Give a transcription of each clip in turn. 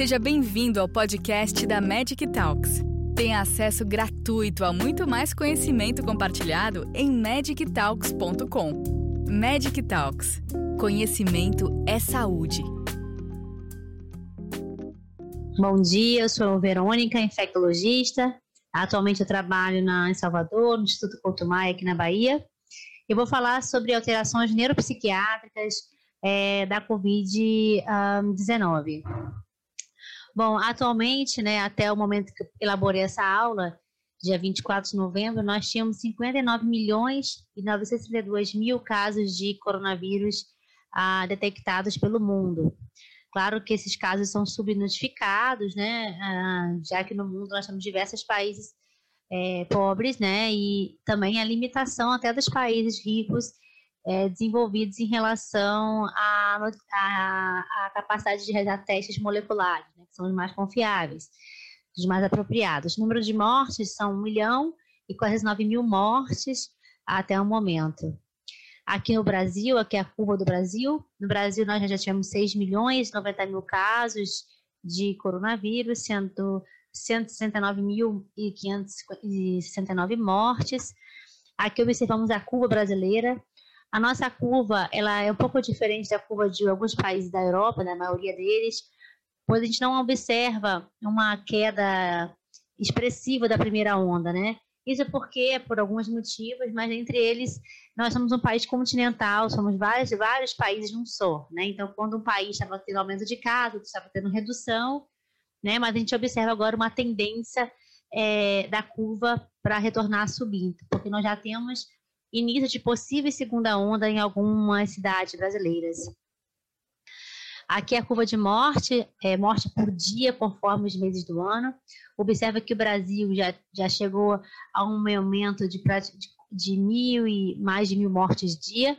Seja bem-vindo ao podcast da Magic Talks. Tenha acesso gratuito a muito mais conhecimento compartilhado em magictalks.com. Magic Talks. Conhecimento é saúde. Bom dia, eu sou Verônica, infectologista. Atualmente eu trabalho na, em Salvador, no Instituto Couto Maia, aqui na Bahia. Eu vou falar sobre alterações neuropsiquiátricas é, da Covid-19. Bom, atualmente, né, até o momento que eu elaborei essa aula, dia 24 de novembro, nós tínhamos 59 milhões e 932 mil casos de coronavírus ah, detectados pelo mundo. Claro que esses casos são subnotificados, né, ah, já que no mundo nós temos diversos países é, pobres, né, e também a limitação até dos países ricos é, desenvolvidos em relação à, capacidade de realizar testes moleculares, né, que são os mais confiáveis, os mais apropriados. O número de mortes são 1 milhão e quase 9 mil mortes até o momento. Aqui no Brasil, aqui é a curva do Brasil, no Brasil nós já tivemos 6 milhões e 90 mil casos de coronavírus, sendo 169.569 mortes. Aqui observamos a curva brasileira, a nossa curva, ela é um pouco diferente da curva de alguns países da Europa, da maioria deles, pois a gente não observa uma queda expressiva da primeira onda, né? Isso porque, por alguns motivos, mas entre eles, nós somos um país continental, somos vários, vários países num só, né? Então, quando um país estava tendo aumento de casos, estava tendo redução, né? Mas a gente observa agora uma tendência é, da curva para retornar subindo, porque nós já temos início de possível segunda onda em algumas cidades brasileiras. Aqui é a curva de morte, é morte por dia, conforme os meses do ano. Observa que o Brasil já, já chegou a um aumento de, de, mil e mais de mil mortes dia,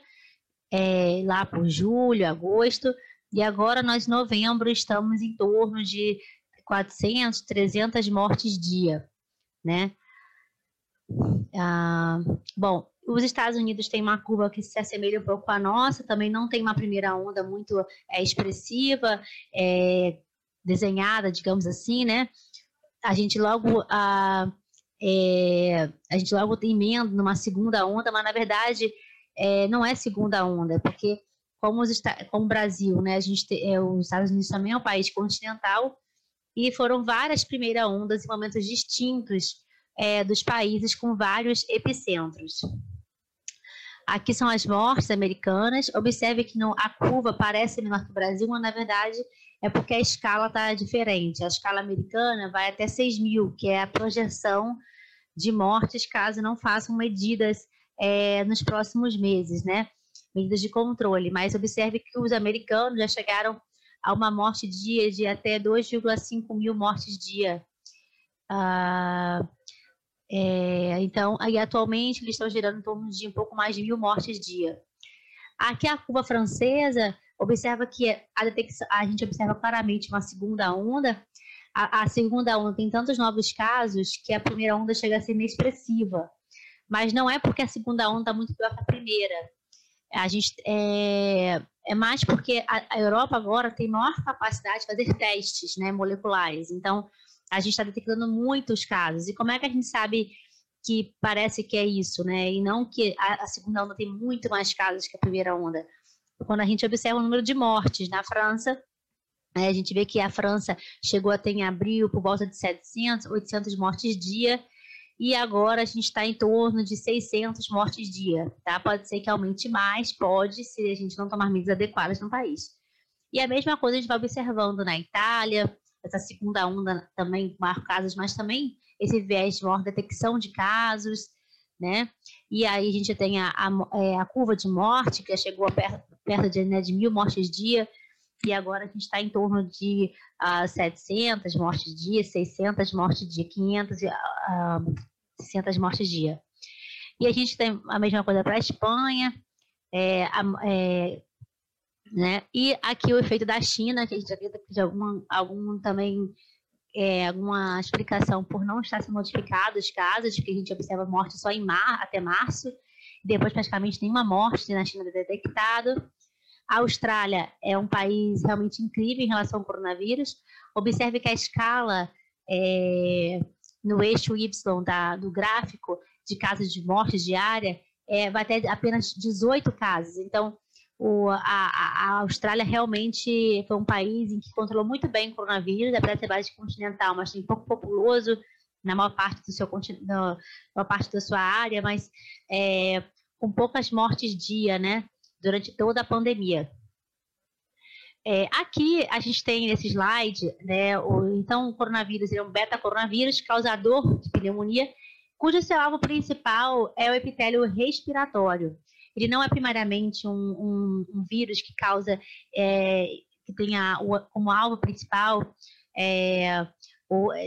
é, lá por julho, agosto. E agora, nós, em novembro, estamos em torno de 400, 300 mortes dia, né? Ah, bom, os Estados Unidos têm uma curva que se assemelha um pouco a nossa, também não tem uma primeira onda muito é, expressiva, é, desenhada, digamos assim, né? A gente logo a, é, a gente logo emenda numa segunda onda, mas na verdade é, não é segunda onda, porque como, os, como o Brasil, né? A gente é, os Estados Unidos também é um país continental e foram várias primeiras ondas em momentos distintos é, dos países com vários epicentros. Aqui são as mortes americanas. Observe que não, a curva parece menor que o Brasil, mas na verdade é porque a escala está diferente. A escala americana vai até 6 mil, que é a projeção de mortes caso não façam medidas é, nos próximos meses, né? Medidas de controle. Mas observe que os americanos já chegaram a uma morte dia de até 2,5 mil mortes dia. Uh, é, então, aí atualmente eles estão gerando em torno de um pouco mais de mil mortes dia. Aqui a curva francesa observa que a, detecção, a gente observa claramente uma segunda onda. A, a, segunda onda tem tantos novos casos que a primeira onda chega a ser inexpressiva. Mas não é porque a segunda onda está muito pior que a primeira. A gente é, é mais porque a, a Europa agora tem maior capacidade de fazer testes né, moleculares. Então, a gente está detectando muitos casos. E como é que a gente sabe que parece que é isso, né? E não que a, a segunda onda tem muito mais casos que a primeira onda. Quando a gente observa o número de mortes na França, né, a gente vê que a França chegou a ter em abril por volta de 700, 800 mortes dia, e agora a gente está em torno de 600 mortes dia, tá? Pode ser que aumente mais, pode, se a gente não tomar medidas adequadas no país. E a mesma coisa a gente vai observando na Itália, essa segunda onda também com casos, mas também esse viés de maior detecção de casos, né? E aí a gente tem a, a, é, a curva de morte, que chegou perto, perto de, né, de mil mortes dia, e agora a gente está em torno de uh, ah, 700 mortes dia, 600 mortes dia, 500 e uh, 600 mortes dia. E a gente tem a mesma coisa para a Espanha, é, é, né? E aqui o efeito da China, que a gente que de alguma, algum também é, alguma explicação por não estar sendo notificados os casos, que a gente observa morte só em mar, até março, depois praticamente nenhuma morte na China detectado. A Austrália é um país realmente incrível em relação ao coronavírus. Observe que a escala é, no eixo Y da, do gráfico de casos de morte diária é, vai ter apenas 18 casos. Então, o, a, a, Austrália realmente foi um país em que controlou muito bem o coronavírus, apesar de ser base continental, mas tem pouco populoso na maior parte do seu na maior parte da sua área, mas é, com poucas mortes dia, né? durante toda a pandemia. É, aqui a gente tem nesse slide, né, o, então o coronavírus é um beta-coronavírus causador de pneumonia, cujo seu alvo principal é o epitélio respiratório. Ele não é primariamente um, um, um vírus que causa, é, que tenha como alvo principal, é,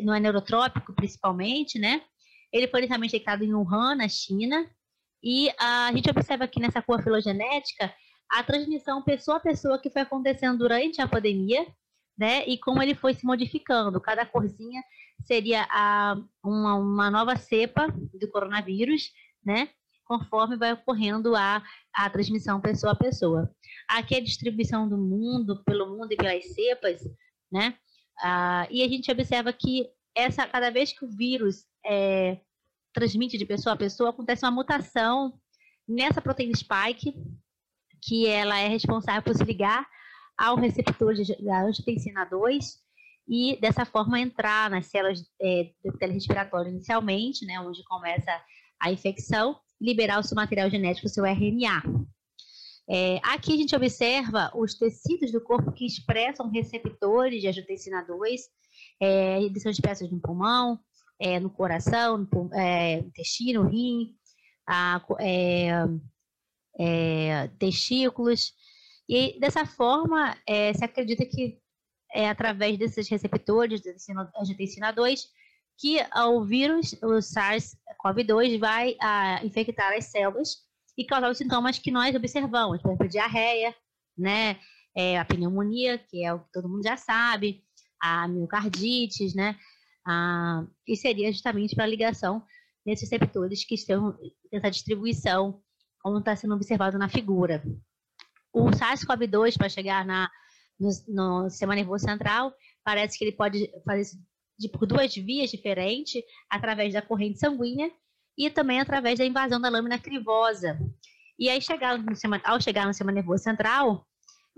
não é neurotrópico principalmente, né? Ele foi inicialmente detectado em Wuhan, na China, e a gente observa aqui nessa curva filogenética a transmissão pessoa a pessoa que foi acontecendo durante a pandemia, né? E como ele foi se modificando. Cada corzinha seria a, uma, uma nova cepa do coronavírus, né? Conforme vai ocorrendo a, a transmissão pessoa a pessoa. Aqui é a distribuição do mundo, pelo mundo e pelas cepas, né? Ah, e a gente observa que essa, cada vez que o vírus é, transmite de pessoa a pessoa, acontece uma mutação nessa proteína spike, que ela é responsável por se ligar ao receptor da angiotensina 2 e dessa forma entrar nas células é, do respiratório inicialmente, né, onde começa a infecção, liberar o seu material genético, o seu RNA. É, aqui a gente observa os tecidos do corpo que expressam receptores de angiotensina 2, é, são expressos no pulmão, é, no coração, no é, intestino, rim, a, é, é, testículos. E dessa forma, é, se acredita que é através desses receptores de angiotensina 2 que o vírus, o SARS-CoV-2, vai a, infectar as células e causar os sintomas que nós observamos, por exemplo, diarreia, né, é, a pneumonia, que é o que todo mundo já sabe, a miocardite, né, ah, e seria justamente para a ligação desses receptores que estão nessa distribuição, como está sendo observado na figura. O SARS-CoV-2, para chegar na, no, no, sistema nervoso central, parece que ele pode fazer de, por duas vias diferentes, através da corrente sanguínea e também através da invasão da lâmina crivosa. E aí, chegar no sistema, ao chegar no sistema nervoso central,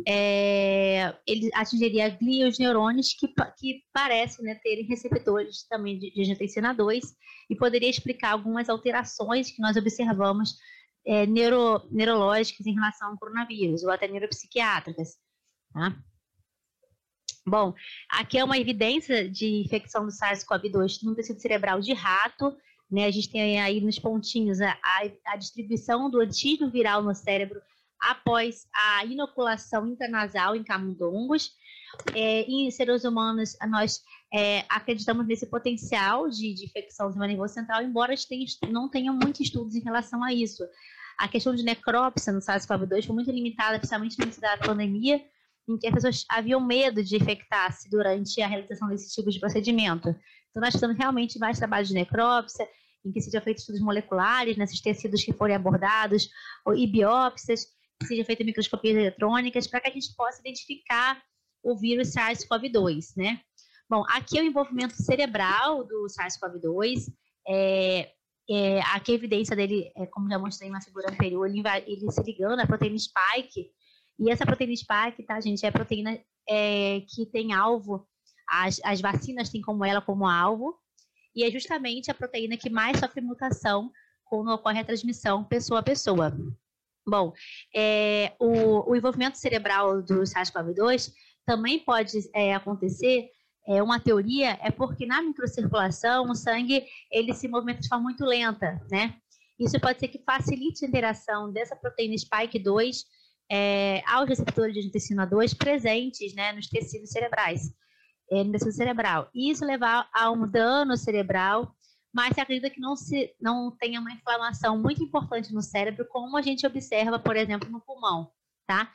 é, ele atingiria glia os neurônios que, que parecem né, terem receptores também de, de angiotensina 2 e poderia explicar algumas alterações que nós observamos é, neuro, neurológicas em relação ao coronavírus ou até neuropsiquiátricas. Tá? Bom, aqui é uma evidência de infecção do SARS-CoV-2 no tecido cerebral de rato. Né? A gente tem aí nos pontinhos a, a, a distribuição do antígeno viral no cérebro após a inoculação intranasal em camundongos. É, em seres humanos, nós é, acreditamos nesse potencial de, de infecção do sistema nervoso central, embora não tenham muitos estudos em relação a isso. A questão de necrópsia no SARS-CoV-2 foi muito limitada, principalmente no início da pandemia, em que as pessoas haviam medo de infectar-se durante a realização desse tipo de procedimento. Então, nós precisamos realmente mais trabalho de necrópsia, em que sejam feitos estudos moleculares nesses tecidos que forem abordados, ou, e biópsias, que seja feita microscopias eletrônicas, para que a gente possa identificar o vírus SARS-CoV-2, né? Bom, aqui é o envolvimento cerebral do SARS-CoV-2. É, é, aqui a evidência dele, é, como já mostrei na figura anterior, ele, ele se ligando à proteína spike. E essa proteína spike, tá, gente, é proteína é, que tem alvo, as, as vacinas têm como ela como alvo, e é justamente a proteína que mais sofre mutação quando ocorre a transmissão pessoa a pessoa. Bom, é, o, o, envolvimento cerebral do SARS-CoV-2 também pode é, acontecer. É, uma teoria é porque na microcirculação o sangue ele se movimenta de forma muito lenta, né? Isso pode ser que facilite a interação dessa proteína spike 2 é, aos receptores de angiotensina 2 presentes né, nos tecidos cerebrais, é, no tecido cerebral. E isso levar a um dano cerebral mas se acredita que não, se, não tenha uma inflamação muito importante no cérebro, como a gente observa, por exemplo, no pulmão, tá?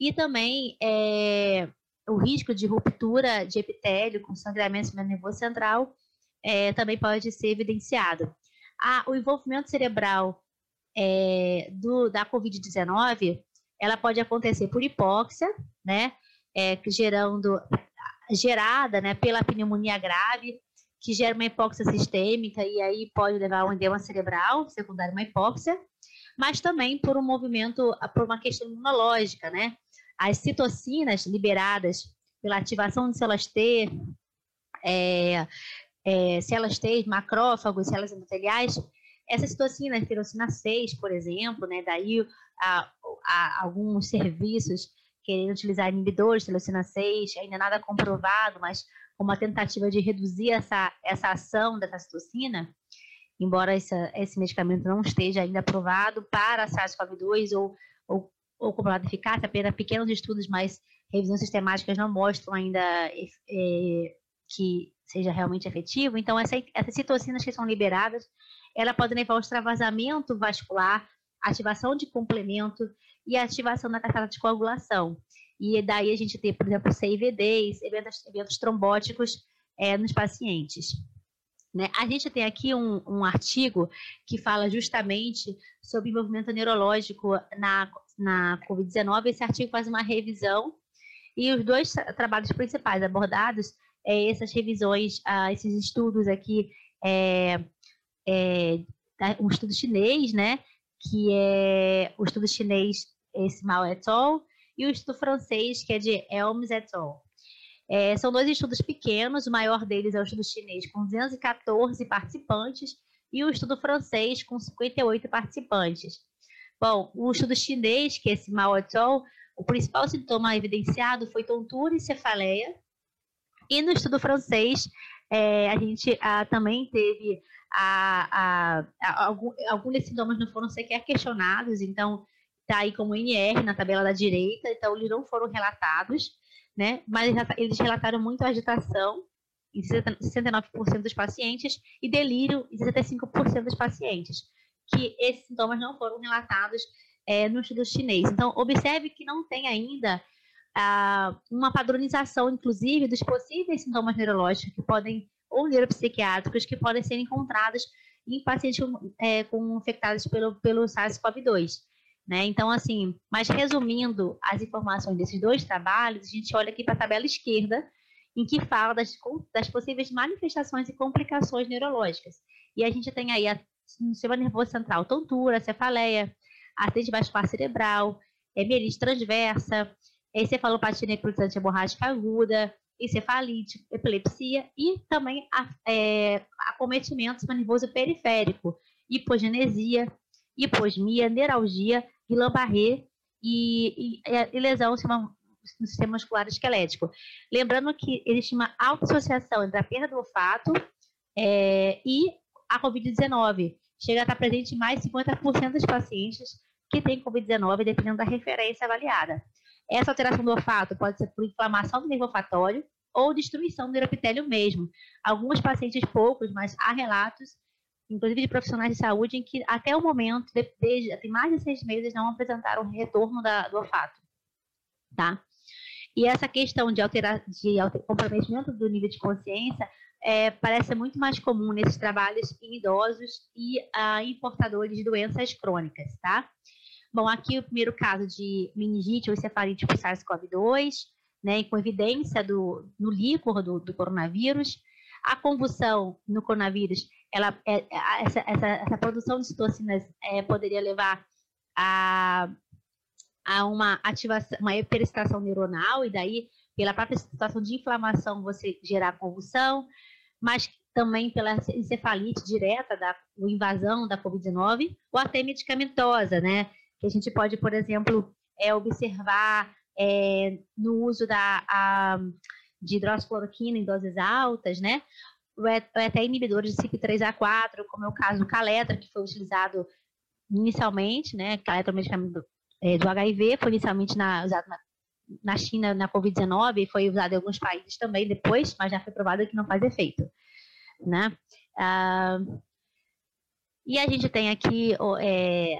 E também é, o risco de ruptura de epitélio com sangramento no nervoso central é, também pode ser evidenciado. Ah, o envolvimento cerebral é, do, da Covid-19 ela pode acontecer por hipóxia, né? É, gerando, gerada né, pela pneumonia grave, que gera uma hipóxia sistêmica e aí pode levar a um edema cerebral, secundário uma hipóxia, mas também por um movimento, por uma questão imunológica, né? As citocinas liberadas pela ativação de células T, é, é, células T, macrófagos, células endoteliais, essas citocinas, interleucina 6, por exemplo, né, daí a, a, alguns serviços querendo utilizar inibidores de interleucina 6, ainda nada comprovado, mas uma tentativa de reduzir essa, essa ação dessa citocina, embora essa, esse medicamento não esteja ainda aprovado para SARS-CoV-2 ou, ou, ou comprovado eficácia, apenas pequenos estudos, mas revisões sistemáticas não mostram ainda é, que seja realmente efetivo. Então, essa, essas citocinas que são liberadas, ela pode levar ao extravasamento vascular, ativação de complemento e ativação da cascata de coagulação. E daí a gente tem, por exemplo, CIVDs, eventos, eventos trombóticos é, nos pacientes. Né? A gente tem aqui um, um, artigo que fala justamente sobre envolvimento neurológico na, na Covid-19. Esse artigo faz uma revisão e os dois trabalhos principais abordados é essas revisões, ah, esses estudos aqui, é, é, um estudo chinês, né, que é o estudo chinês, esse Mal et al., e o estudo francês, que é de Elms et al. É, são dois estudos pequenos, o maior deles é o estudo chinês, com 214 participantes, e o estudo francês, com 58 participantes. Bom, o estudo chinês, que é esse Mal et al., o principal sintoma evidenciado foi tontura e cefaleia, e no estudo francês, é, a gente ah, também teve a, a, a, algum, alguns desses sintomas não foram sequer questionados, então está aí como NR na tabela da direita, então eles não foram relatados, né? Mas eles relataram muito agitação em 69% dos pacientes e delírio em 65% dos pacientes, que esses sintomas não foram relatados é, no estudo chinês. Então, observe que não tem ainda ah, uma padronização, inclusive, dos possíveis sintomas neurológicos que podem, ou neuropsiquiátricos, que podem ser encontrados em pacientes é, com infectados pelo, pelo SARS-CoV-2. Né? Então, assim, mas resumindo as informações desses dois trabalhos, a gente olha aqui para a tabela esquerda, em que fala das, das possíveis manifestações e complicações neurológicas. E a gente tem aí a, no sistema nervoso central, tontura, cefaleia, acidente vascular cerebral, mielite transversa, encefalopatia necrotizante hemorrágica aguda, encefalite, epilepsia e também é, acometimentos no nervoso periférico, hipogenesia, hiposmia, neuralgia, Guillain-Barré e, e, e, lesão no sistema muscular esquelético. Lembrando que existe uma associação entre a perda do olfato é, e a Covid-19. Chega a estar presente em mais de 50% dos pacientes que têm Covid-19, dependendo da referência avaliada. Essa alteração do olfato pode ser por inflamação do nervo olfatório ou destruição do neuropitélio mesmo. Alguns pacientes, poucos, mas há relatos, inclusive de profissionais de saúde, em que até o momento, desde, tem mais de seis meses, não apresentaram retorno da, do olfato. Tá? E essa questão de, alterar, de alter, comprometimento do nível de consciência é, parece muito mais comum nesses trabalhos em idosos e ah, em portadores de doenças crônicas, tá? Bom, aqui o primeiro caso de meningite ou encefalite por SARS-CoV-2, né, com evidência do, no líquor do, do, coronavírus. A convulsão no coronavírus, ela, é, essa, essa, essa, produção de citocinas é, poderia levar a, a uma ativação, uma hiperexcitação neuronal, e daí, pela própria situação de inflamação, você gerar convulsão, mas também pela encefalite direta da invasão da Covid-19, ou até medicamentosa, né? Que a gente pode, por exemplo, é, observar é, no uso da, a, de hidroxicloroquina em doses altas, né? Ou até inibidores de CYP3A4, como é o caso do Caletra, que foi utilizado inicialmente, né? Caletra é um medicamento é, do HIV, foi inicialmente na, usado na, na China na Covid-19 e foi usado em alguns países também depois, mas já foi provado que não faz efeito, né? Ah, e a gente tem aqui é,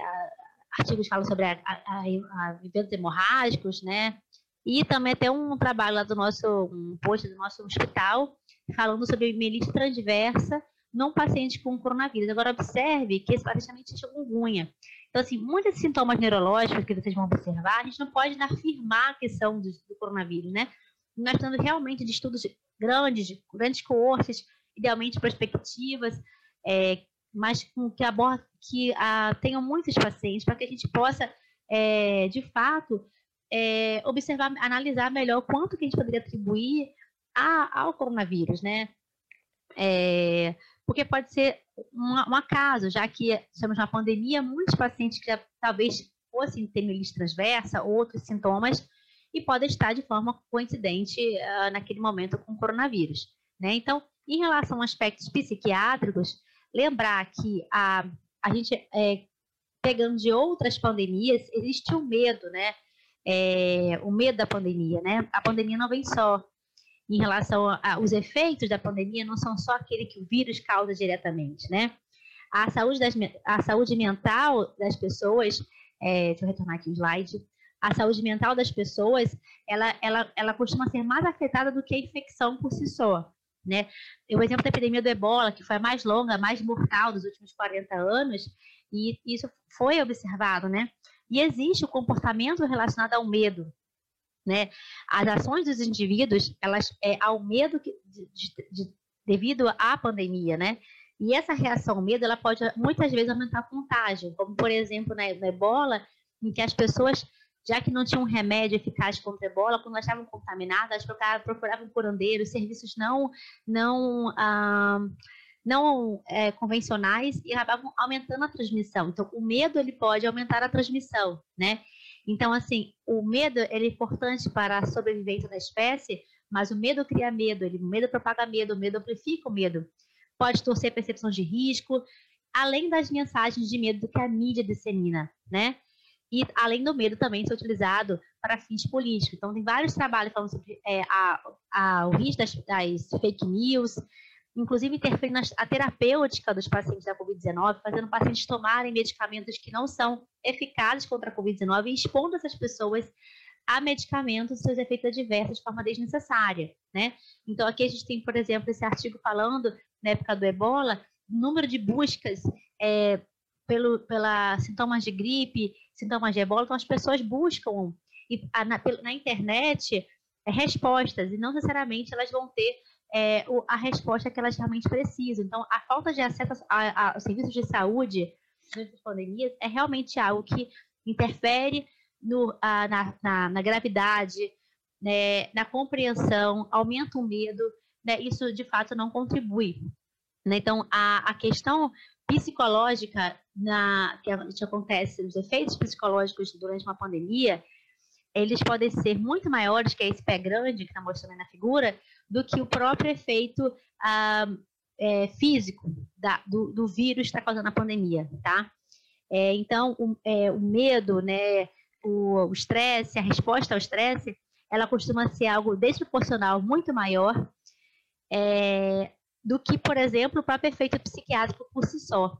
artigos falam sobre a, a, a, eventos hemorrágicos, né? E também tem um trabalho lá do nosso, um post do nosso hospital, falando sobre mielite transversa num paciente com coronavírus. Agora, observe que esse paciente também tinha chikungunya. Então, assim, muitos sintomas neurológicos que vocês vão observar, a gente não pode afirmar que são do, do coronavírus, né? Nós estamos realmente de estudos grandes, de grandes coortes, idealmente prospectivas, é, mas que, abordam, que a, tenham muitos pacientes, para que a gente possa, é, de fato, é, observar, analisar melhor quanto que a gente poderia atribuir a, ao coronavírus, né? É, porque pode ser um, um, acaso, já que estamos na pandemia, muitos pacientes que já, talvez fossem ter mielite transversa, outros sintomas, e podem estar de forma coincidente uh, naquele momento com o coronavírus. Né? Então, em relação a aspectos psiquiátricos, lembrar que a, a gente, é, pegando de outras pandemias, existe o medo, né? É, o medo da pandemia, né? A pandemia não vem só em relação aos efeitos da pandemia não são só aquele que o vírus causa diretamente, né? A saúde, das, a saúde mental das pessoas, é, deixa eu retornar aqui o slide, a saúde mental das pessoas, ela, ela, ela costuma ser mais afetada do que a infecção por si só, né? O exemplo da epidemia do ebola, que foi a mais longa, mais mortal dos últimos 40 anos, e isso foi observado, né? E existe o comportamento relacionado ao medo, né? As ações dos indivíduos, elas é ao medo que, de, de, de, devido à pandemia, né? E essa reação ao medo, ela pode muitas vezes aumentar a contágio, como por exemplo na, na ebola, em que as pessoas, já que não tinham um remédio eficaz contra a ebola, quando elas estavam contaminadas, elas procuravam, procuravam curandeiros, serviços não não ah, não é, convencionais e acabavam aumentando a transmissão. Então, o medo ele pode aumentar a transmissão, né? Então, assim, o medo ele é importante para a sobrevivência da espécie, mas o medo cria medo, ele, o medo propaga medo, o medo amplifica o medo. Pode torcer a percepção de risco, além das mensagens de medo que a mídia dissemina, né? E além do medo também ser utilizado para fins políticos. Então, tem vários trabalhos falando sobre é, a, a, o risco das, das fake news, inclusive interferindo na terapêutica dos pacientes da Covid-19, fazendo pacientes tomarem medicamentos que não são eficazes contra a Covid-19 e expondo essas pessoas a medicamentos e seus efeitos adversos de forma desnecessária, né? Então, aqui a gente tem, por exemplo, esse artigo falando, na época do ebola, número de buscas é, pelo, pela sintomas de gripe, sintomas ebola, então as pessoas buscam na, na, internet é, respostas, e não necessariamente elas vão ter é, a resposta que elas realmente precisam. Então, a falta de acesso a, a, a serviços de saúde durante as pandemias é realmente algo que interfere no, a, na, na, na, gravidade, né, na compreensão, aumenta o medo, né, isso de fato não contribui. Né? Então, a, a questão psicológica na, que, que acontece, os efeitos psicológicos durante uma pandemia, eles podem ser muito maiores, que é esse pé grande que está mostrando na figura, do que o próprio efeito ah, é, físico da, do, do vírus está causando a pandemia, tá? É, então, o, é, o, medo, né, o estresse, a resposta ao estresse, ela costuma ser algo desproporcional muito maior é, do que, por exemplo, o próprio efeito psiquiátrico por si só,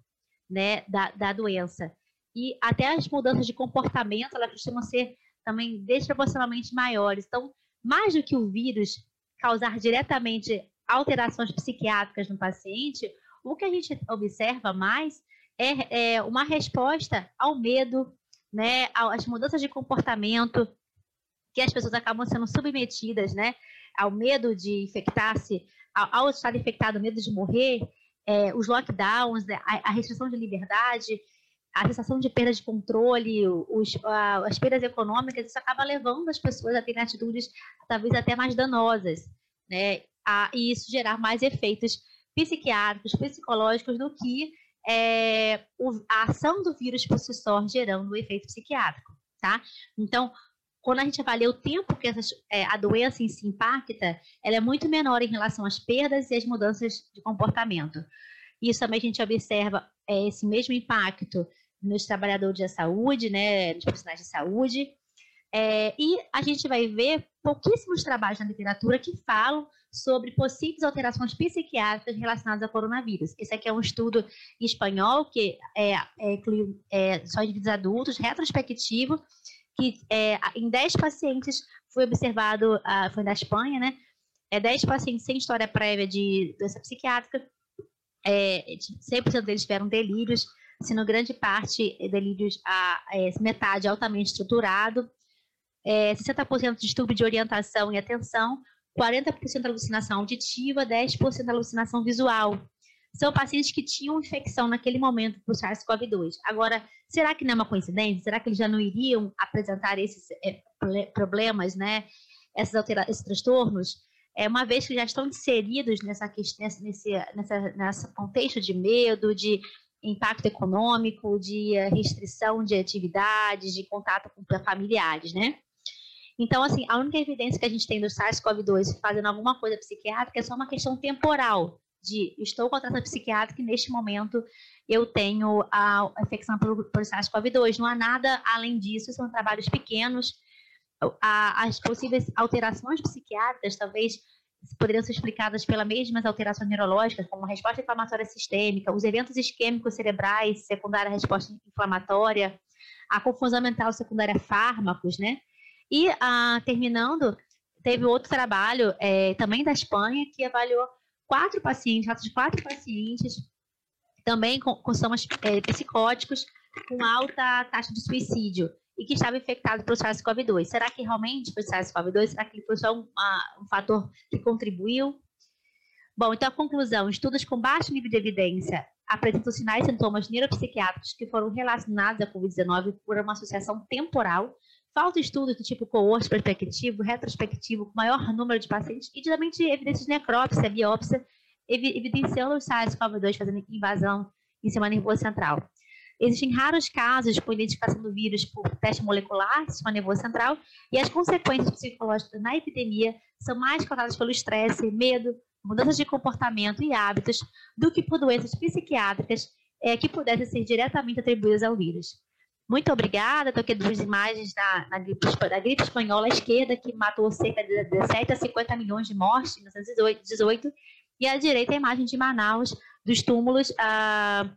né, da, da doença. E até as mudanças de comportamento, elas costumam ser também desproporcionalmente maiores. Então, mais do que o vírus causar diretamente alterações psiquiátricas no paciente, o que a gente observa mais é, é uma resposta ao medo, né, às mudanças de comportamento que as pessoas acabam sendo submetidas, né, ao medo de infectar-se, ao, estar infectado, medo de morrer, é, os lockdowns, né, a, a, restrição de liberdade, a sensação de perda de controle, os, a, as perdas econômicas, isso acaba levando as pessoas a terem atitudes talvez até mais danosas, né, a, e isso gerar mais efeitos psiquiátricos, psicológicos do que é, o, a ação do vírus por si só gerando o efeito psiquiátrico, tá? Então, quando a gente avalia o tempo que essas, é, a doença em si impacta, ela é muito menor em relação às perdas e às mudanças de comportamento. Isso também a gente observa é, esse mesmo impacto nos trabalhadores da saúde, né, nos profissionais de saúde, é, e a gente vai ver pouquíssimos trabalhos na literatura que falam sobre possíveis alterações psiquiátricas relacionadas ao coronavírus. Esse aqui é um estudo espanhol que é, é, inclui é, só indivíduos adultos, retrospectivo, que é, em 10 pacientes foi observado, uh, foi da Espanha, né? É 10 pacientes sem história prévia de doença psiquiátrica. é, 100% deles tiveram delírios, sendo grande parte delírios, a, é, metade altamente estruturado, é, 60% de distúrbio de orientação e atenção, 40% alucinação auditiva, 10% alucinação visual. São pacientes que tinham infecção naquele momento por SARS-CoV-2. Agora, será que não é uma coincidência? Será que eles já não iriam apresentar esses é, problemas, né? Essas altera esses transtornos? É, uma vez que já estão inseridos nessa, nessa, nesse nessa, nessa contexto de medo, de impacto econômico, de eh, restrição de atividades, de contato com familiares, né? Então, assim, a única evidência que a gente tem do SARS-CoV-2 fazendo alguma coisa psiquiátrica é só uma questão temporal, de estou com tratamento psiquiátrico e neste momento eu tenho a infecção por, por SARS-CoV-2. Não há nada além disso, são trabalhos pequenos. as possíveis alterações psiquiátricas talvez poderiam ser explicadas pelas mesmas alterações neurológicas, como a resposta inflamatória sistêmica, os eventos isquêmicos cerebrais secundária à resposta inflamatória, a confusão mental secundária a fármacos, né? E, ah, terminando, teve outro trabalho, é, também da Espanha, que avaliou quatro pacientes, relatos de quatro pacientes, também com, com sintomas é, psicóticos, com alta taxa de suicídio, e que estava infectado pelo SARS-CoV-2. Será que realmente foi SARS-CoV-2? Será que ele foi só um, um fator que contribuiu? Bom, então a conclusão: estudos com baixo nível de evidência apresentam sinais e sintomas neuropsiquiátricos que foram relacionados à Covid-19 por uma associação temporal Falta estudos do tipo coorte prospectivo, retrospectivo, com maior número de pacientes e geralmente evidências de necrópsia, biópsia, evidenciando os SARS-CoV-2 fazendo invasão em sistema nervoso central. Existem raros casos com identificação do vírus por teste molecular, sistema nervoso central, e as consequências psicológicas na epidemia são mais causadas pelo estresse, medo, mudanças de comportamento e hábitos do que por doenças psiquiátricas é, que pudessem ser diretamente atribuídas ao vírus. Muito obrigada. Estou aqui duas imagens da, da, gripe, da gripe espanhola à esquerda, que matou cerca de 17 a 50 milhões de mortes em 1918. E à direita a imagem de Manaus, dos túmulos ah,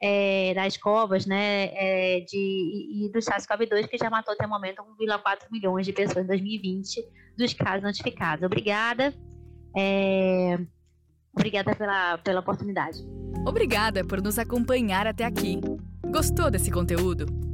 é, das covas né, é, de, e do SARS-CoV-2, que já matou até o momento 1,4 milhões de pessoas em 2020 dos casos notificados. Obrigada. É, obrigada pela, pela oportunidade. Obrigada por nos acompanhar até aqui. Gostou desse conteúdo?